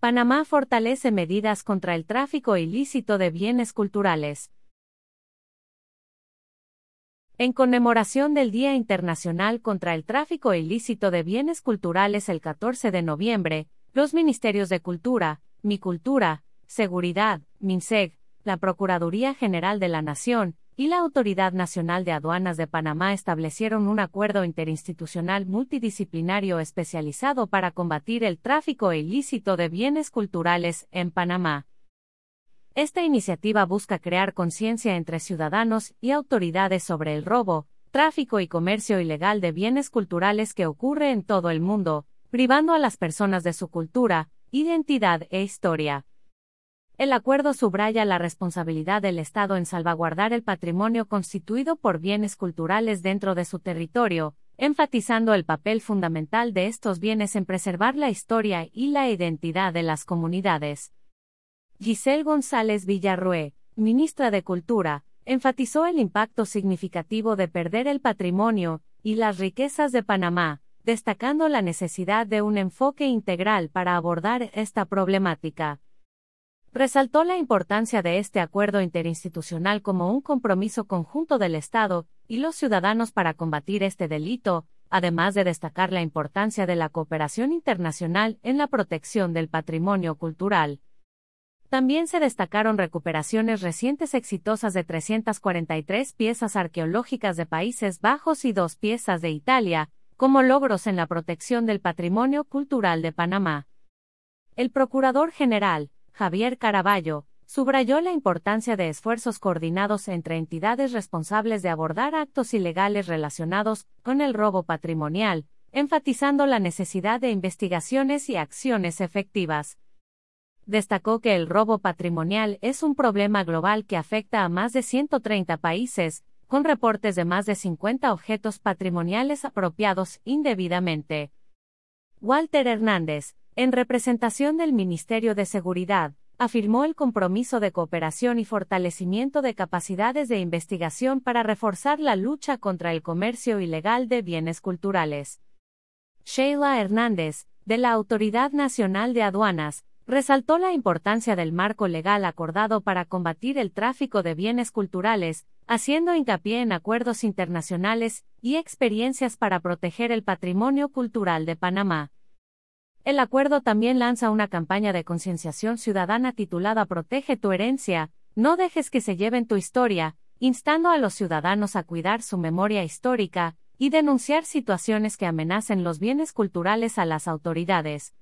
Panamá fortalece medidas contra el tráfico ilícito de bienes culturales. En conmemoración del Día Internacional contra el Tráfico Ilícito de Bienes Culturales el 14 de noviembre, los Ministerios de Cultura, Mi Cultura, Seguridad, MINSEG, la Procuraduría General de la Nación, y la Autoridad Nacional de Aduanas de Panamá establecieron un acuerdo interinstitucional multidisciplinario especializado para combatir el tráfico ilícito de bienes culturales en Panamá. Esta iniciativa busca crear conciencia entre ciudadanos y autoridades sobre el robo, tráfico y comercio ilegal de bienes culturales que ocurre en todo el mundo, privando a las personas de su cultura, identidad e historia. El acuerdo subraya la responsabilidad del Estado en salvaguardar el patrimonio constituido por bienes culturales dentro de su territorio, enfatizando el papel fundamental de estos bienes en preservar la historia y la identidad de las comunidades. Giselle González Villarrué, ministra de Cultura, enfatizó el impacto significativo de perder el patrimonio y las riquezas de Panamá, destacando la necesidad de un enfoque integral para abordar esta problemática. Resaltó la importancia de este acuerdo interinstitucional como un compromiso conjunto del Estado y los ciudadanos para combatir este delito, además de destacar la importancia de la cooperación internacional en la protección del patrimonio cultural. También se destacaron recuperaciones recientes exitosas de 343 piezas arqueológicas de Países Bajos y dos piezas de Italia, como logros en la protección del patrimonio cultural de Panamá. El Procurador General, Javier Caraballo, subrayó la importancia de esfuerzos coordinados entre entidades responsables de abordar actos ilegales relacionados con el robo patrimonial, enfatizando la necesidad de investigaciones y acciones efectivas destacó que el robo patrimonial es un problema global que afecta a más de 130 países, con reportes de más de 50 objetos patrimoniales apropiados indebidamente. Walter Hernández, en representación del Ministerio de Seguridad, afirmó el compromiso de cooperación y fortalecimiento de capacidades de investigación para reforzar la lucha contra el comercio ilegal de bienes culturales. Sheila Hernández, de la Autoridad Nacional de Aduanas, resaltó la importancia del marco legal acordado para combatir el tráfico de bienes culturales, haciendo hincapié en acuerdos internacionales y experiencias para proteger el patrimonio cultural de Panamá. El acuerdo también lanza una campaña de concienciación ciudadana titulada Protege tu herencia, no dejes que se lleven tu historia, instando a los ciudadanos a cuidar su memoria histórica y denunciar situaciones que amenacen los bienes culturales a las autoridades.